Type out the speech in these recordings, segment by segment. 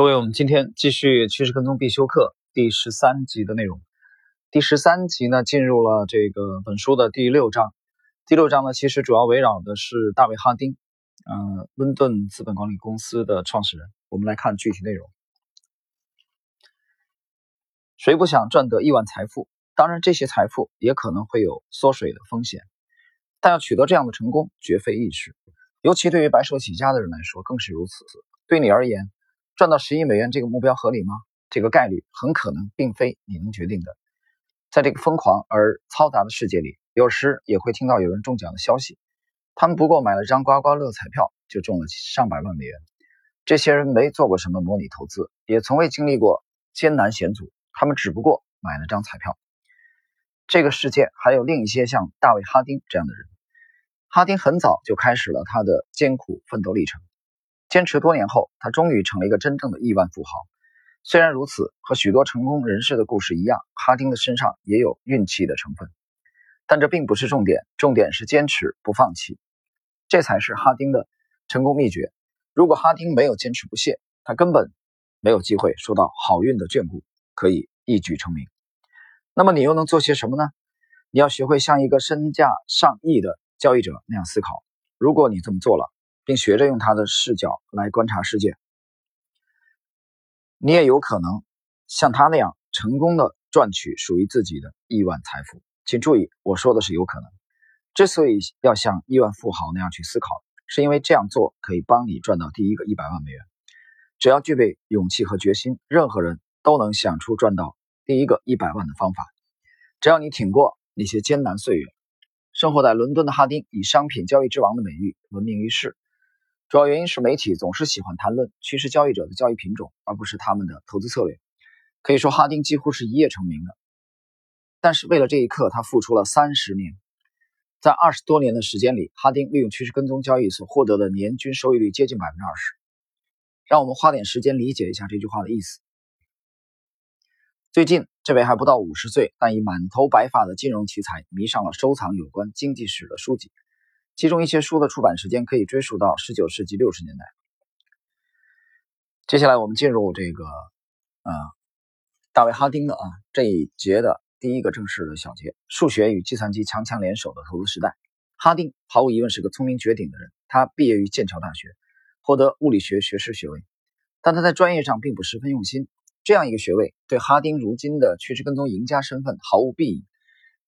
各位，我们今天继续趋势跟踪必修课第十三集的内容。第十三集呢，进入了这个本书的第六章。第六章呢，其实主要围绕的是大卫·哈丁，嗯，温顿资本管理公司的创始人。我们来看具体内容。谁不想赚得亿万财富？当然，这些财富也可能会有缩水的风险，但要取得这样的成功，绝非易事。尤其对于白手起家的人来说，更是如此。对你而言，赚到十亿美元这个目标合理吗？这个概率很可能并非你能决定的。在这个疯狂而嘈杂的世界里，有时也会听到有人中奖的消息。他们不过买了张刮刮乐彩票就中了上百万美元。这些人没做过什么模拟投资，也从未经历过艰难险阻，他们只不过买了张彩票。这个世界还有另一些像大卫·哈丁这样的人。哈丁很早就开始了他的艰苦奋斗历程。坚持多年后，他终于成了一个真正的亿万富豪。虽然如此，和许多成功人士的故事一样，哈丁的身上也有运气的成分。但这并不是重点，重点是坚持不放弃，这才是哈丁的成功秘诀。如果哈丁没有坚持不懈，他根本没有机会受到好运的眷顾，可以一举成名。那么你又能做些什么呢？你要学会像一个身价上亿的交易者那样思考。如果你这么做了，并学着用他的视角来观察世界，你也有可能像他那样成功的赚取属于自己的亿万财富。请注意，我说的是有可能。之所以要像亿万富豪那样去思考，是因为这样做可以帮你赚到第一个一百万美元。只要具备勇气和决心，任何人都能想出赚到第一个一百万的方法。只要你挺过那些艰难岁月，生活在伦敦的哈丁以商品交易之王的美誉闻名于世。主要原因是媒体总是喜欢谈论趋势交易者的交易品种，而不是他们的投资策略。可以说，哈丁几乎是一夜成名的。但是为了这一刻，他付出了三十年。在二十多年的时间里，哈丁利用趋势跟踪交易所获得的年均收益率接近百分之二十。让我们花点时间理解一下这句话的意思。最近，这位还不到五十岁，但已满头白发的金融奇才迷上了收藏有关经济史的书籍。其中一些书的出版时间可以追溯到十九世纪六十年代。接下来我们进入这个，啊，大卫·哈丁的啊这一节的第一个正式的小节：数学与计算机强强联手的投资时代。哈丁毫无疑问是个聪明绝顶的人，他毕业于剑桥大学，获得物理学学士学位，但他在专业上并不十分用心。这样一个学位对哈丁如今的趋势跟踪赢家身份毫无裨益。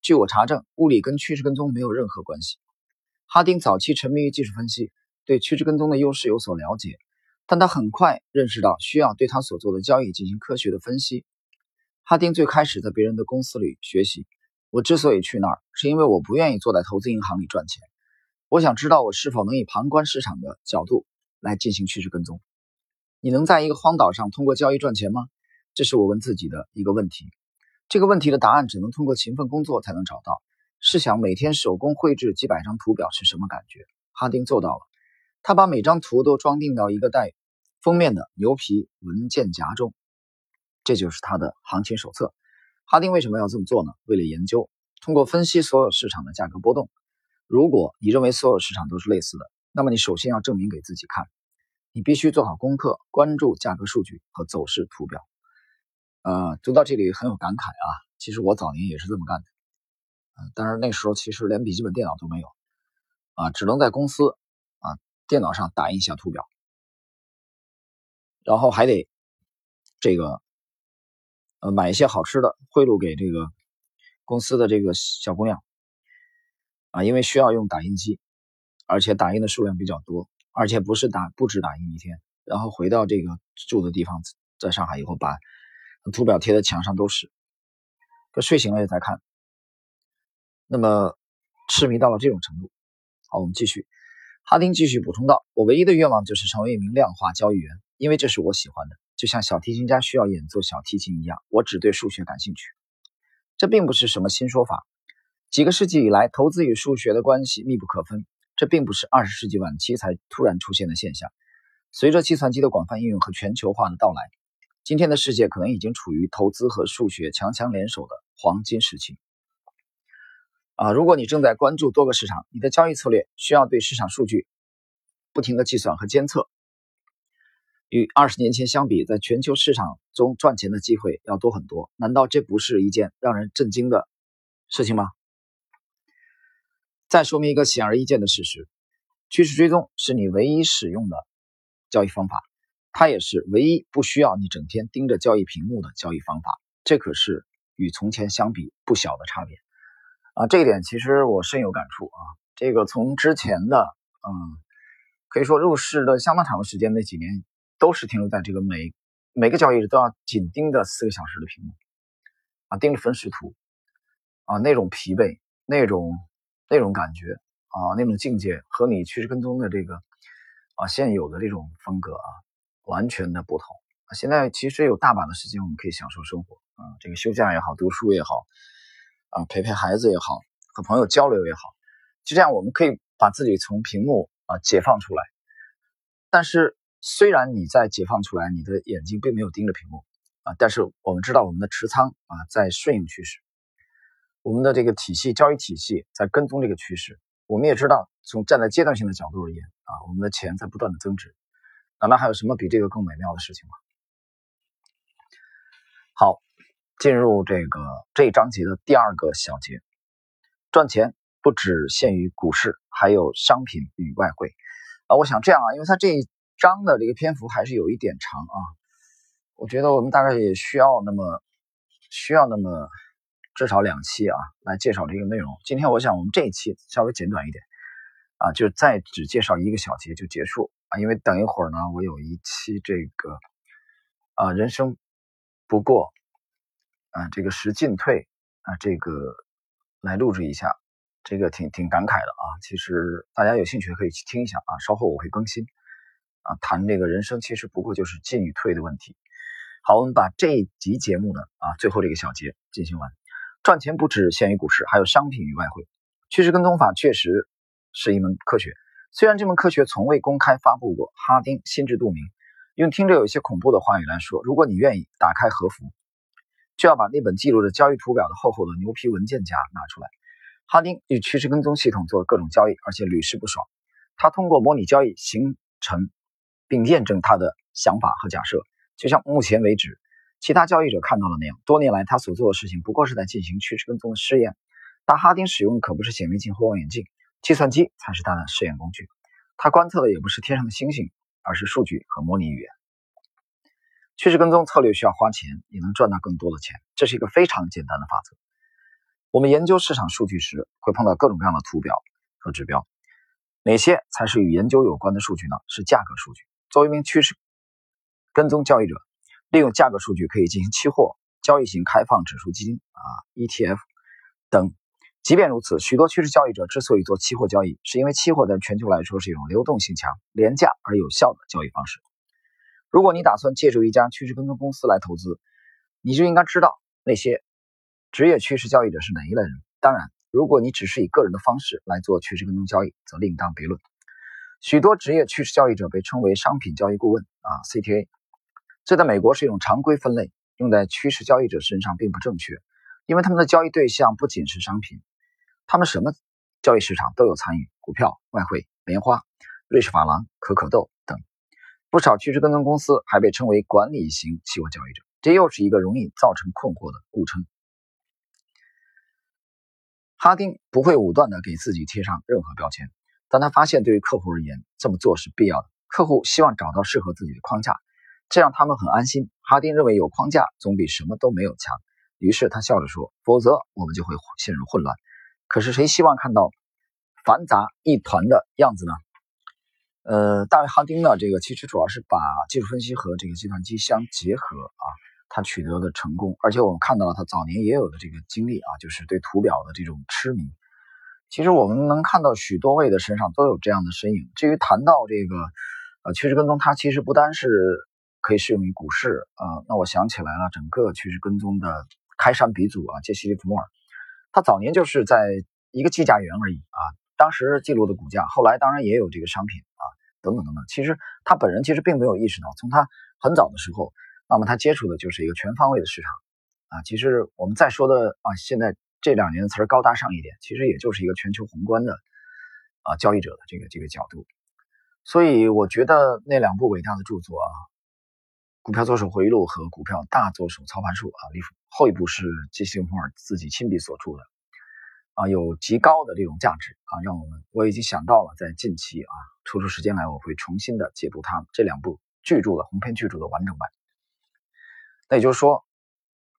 据我查证，物理跟趋势跟踪没有任何关系。哈丁早期沉迷于技术分析，对趋势跟踪的优势有所了解，但他很快认识到需要对他所做的交易进行科学的分析。哈丁最开始在别人的公司里学习。我之所以去那儿，是因为我不愿意坐在投资银行里赚钱。我想知道我是否能以旁观市场的角度来进行趋势跟踪。你能在一个荒岛上通过交易赚钱吗？这是我问自己的一个问题。这个问题的答案只能通过勤奋工作才能找到。试想每天手工绘制几百张图表是什么感觉？哈丁做到了。他把每张图都装订到一个带封面的牛皮文件夹中，这就是他的行情手册。哈丁为什么要这么做呢？为了研究，通过分析所有市场的价格波动。如果你认为所有市场都是类似的，那么你首先要证明给自己看，你必须做好功课，关注价格数据和走势图表。呃，读到这里很有感慨啊。其实我早年也是这么干的。但是那时候其实连笔记本电脑都没有，啊，只能在公司啊电脑上打印一下图表，然后还得这个呃买一些好吃的贿赂给这个公司的这个小姑娘，啊，因为需要用打印机，而且打印的数量比较多，而且不是打不止打印一天，然后回到这个住的地方，在上海以后把图表贴在墙上都是，睡醒了也在看。那么痴迷到了这种程度，好，我们继续。哈丁继续补充道：“我唯一的愿望就是成为一名量化交易员，因为这是我喜欢的，就像小提琴家需要演奏小提琴一样。我只对数学感兴趣。这并不是什么新说法。几个世纪以来，投资与数学的关系密不可分。这并不是二十世纪晚期才突然出现的现象。随着计算机的广泛应用和全球化的到来，今天的世界可能已经处于投资和数学强强联手的黄金时期。”啊，如果你正在关注多个市场，你的交易策略需要对市场数据不停的计算和监测。与二十年前相比，在全球市场中赚钱的机会要多很多。难道这不是一件让人震惊的事情吗？再说明一个显而易见的事实：趋势追踪是你唯一使用的交易方法，它也是唯一不需要你整天盯着交易屏幕的交易方法。这可是与从前相比不小的差别啊！这一点其实我深有感触啊。这个从之前的嗯，可以说入市的相当长的时间那几年。都是停留在这个每每个交易日都要紧盯着四个小时的屏幕啊，盯着分时图啊，那种疲惫、那种那种感觉啊，那种境界和你趋势跟踪的这个啊现有的这种风格啊，完全的不同。现在其实有大把的时间，我们可以享受生活啊，这个休假也好，读书也好啊，陪陪孩子也好，和朋友交流也好，就这样我们可以把自己从屏幕啊解放出来，但是。虽然你在解放出来，你的眼睛并没有盯着屏幕啊，但是我们知道我们的持仓啊在顺应趋势，我们的这个体系交易体系在跟踪这个趋势。我们也知道，从站在阶段性的角度而言啊，我们的钱在不断的增值。难道还有什么比这个更美妙的事情吗？好，进入这个这一章节的第二个小节，赚钱不只限于股市，还有商品与外汇啊。我想这样啊，因为它这一。章的这个篇幅还是有一点长啊，我觉得我们大概也需要那么需要那么至少两期啊来介绍这个内容。今天我想我们这一期稍微简短一点啊，就再只介绍一个小节就结束啊，因为等一会儿呢我有一期这个啊人生不过啊这个时进退啊这个来录制一下，这个挺挺感慨的啊。其实大家有兴趣可以去听一下啊，稍后我会更新。啊，谈这个人生其实不过就是进与退的问题。好，我们把这一集节目呢，啊，最后这个小节进行完。赚钱不只限于股市，还有商品与外汇。趋势跟踪法确实是一门科学，虽然这门科学从未公开发布过。哈丁心知肚明，用听着有些恐怖的话语来说，如果你愿意打开和服，就要把那本记录着交易图表的厚厚的牛皮文件夹拿出来。哈丁与趋势跟踪系统做各种交易，而且屡试不爽。他通过模拟交易形成。并验证他的想法和假设，就像目前为止其他交易者看到的那样。多年来，他所做的事情不过是在进行趋势跟踪的试验。但哈丁使用的可不是显微镜或望远镜，计算机才是他的试验工具。他观测的也不是天上的星星，而是数据和模拟语言。趋势跟踪策略需要花钱，也能赚到更多的钱。这是一个非常简单的法则。我们研究市场数据时，会碰到各种各样的图表和指标。哪些才是与研究有关的数据呢？是价格数据。作为一名趋势跟踪交易者，利用价格数据可以进行期货交易型开放指数基金啊 ETF 等。即便如此，许多趋势交易者之所以做期货交易，是因为期货在全球来说是一种流动性强、廉价而有效的交易方式。如果你打算借助一家趋势跟踪公司来投资，你就应该知道那些职业趋势交易者是哪一类人。当然，如果你只是以个人的方式来做趋势跟踪交易，则另当别论。许多职业趋势交易者被称为商品交易顾问啊，CTA，这在美国是一种常规分类，用在趋势交易者身上并不正确，因为他们的交易对象不仅是商品，他们什么交易市场都有参与，股票、外汇、棉花、瑞士法郎、可可豆。不少趋势跟踪公司还被称为管理型期货交易者，这又是一个容易造成困惑的误称。哈丁不会武断地给自己贴上任何标签。但他发现对于客户而言这么做是必要的，客户希望找到适合自己的框架，这让他们很安心。哈丁认为有框架总比什么都没有强，于是他笑着说：“否则我们就会陷入混乱。”可是谁希望看到繁杂一团的样子呢？呃，大卫·哈丁呢？这个其实主要是把技术分析和这个计算机相结合啊，他取得的成功，而且我们看到了他早年也有的这个经历啊，就是对图表的这种痴迷。其实我们能看到许多位的身上都有这样的身影。至于谈到这个，呃，趋势跟踪，它其实不单是可以适用于股市啊。那我想起来了，整个趋势跟踪的开山鼻祖啊，杰西·利弗莫尔，他早年就是在一个计价员而已啊。当时记录的股价，后来当然也有这个商品，等等等等。其实他本人其实并没有意识到，从他很早的时候，那么他接触的就是一个全方位的市场啊。其实我们再说的啊，现在。这两年的词儿高大上一点，其实也就是一个全球宏观的啊交易者的这个这个角度，所以我觉得那两部伟大的著作啊，股票左手回忆录和股票大左手操盘术啊，后一部是基辛弗尔自己亲笔所著的啊，有极高的这种价值啊，让我们我已经想到了在近期啊，抽出时间来我会重新的解读他这两部巨著的鸿篇巨著的完整版。那也就是说，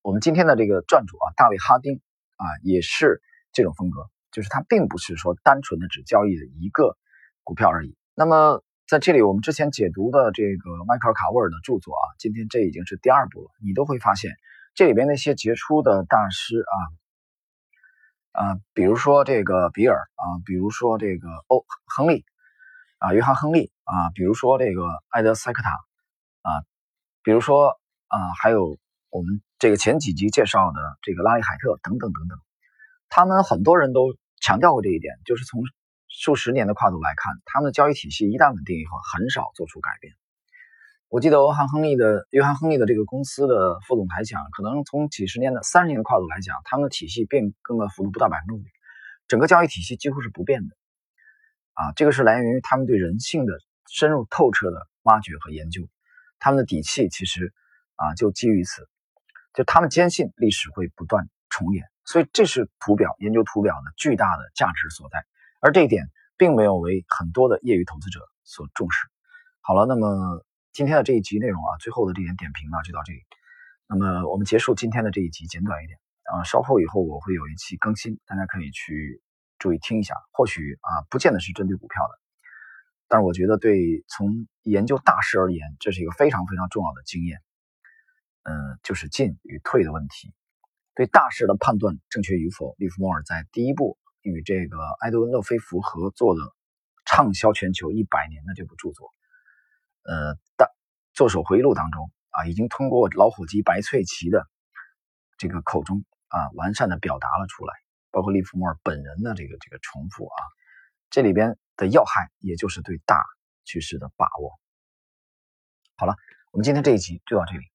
我们今天的这个撰主啊，大卫哈丁啊，也是这种风格，就是他并不是说单纯的只交易的一个股票而已。那么在这里，我们之前解读的这个迈克尔卡沃尔的著作啊，今天这已经是第二部了。你都会发现，这里边那些杰出的大师啊啊，比如说这个比尔啊，比如说这个欧亨利啊，约翰亨利啊，比如说这个埃德塞克塔啊，比如说。啊，还有我们这个前几集介绍的这个拉里海特等等等等，他们很多人都强调过这一点，就是从数十年的跨度来看，他们的交易体系一旦稳定以后，很少做出改变。我记得约翰亨利的约翰亨利的这个公司的副总裁讲，可能从几十年的三十年的跨度来讲，他们的体系变更的幅度不到百分之五，整个交易体系几乎是不变的。啊，这个是来源于他们对人性的深入透彻的挖掘和研究，他们的底气其实。啊，就基于此，就他们坚信历史会不断重演，所以这是图表研究图表的巨大的价值所在，而这一点并没有为很多的业余投资者所重视。好了，那么今天的这一集内容啊，最后的这点点评呢就到这里。那么我们结束今天的这一集，简短一点啊，稍后以后我会有一期更新，大家可以去注意听一下。或许啊，不见得是针对股票的，但是我觉得对从研究大势而言，这是一个非常非常重要的经验。嗯，就是进与退的问题。对大势的判断正确与否，利弗莫尔在第一部与这个埃德温·勒菲弗合作的畅销全球一百年的这部著作，呃，作手回忆录当中啊，已经通过老虎机白翠琪的这个口中啊，完善的表达了出来，包括利弗莫尔本人的这个这个重复啊，这里边的要害，也就是对大趋势的把握。好了，我们今天这一集就到这里。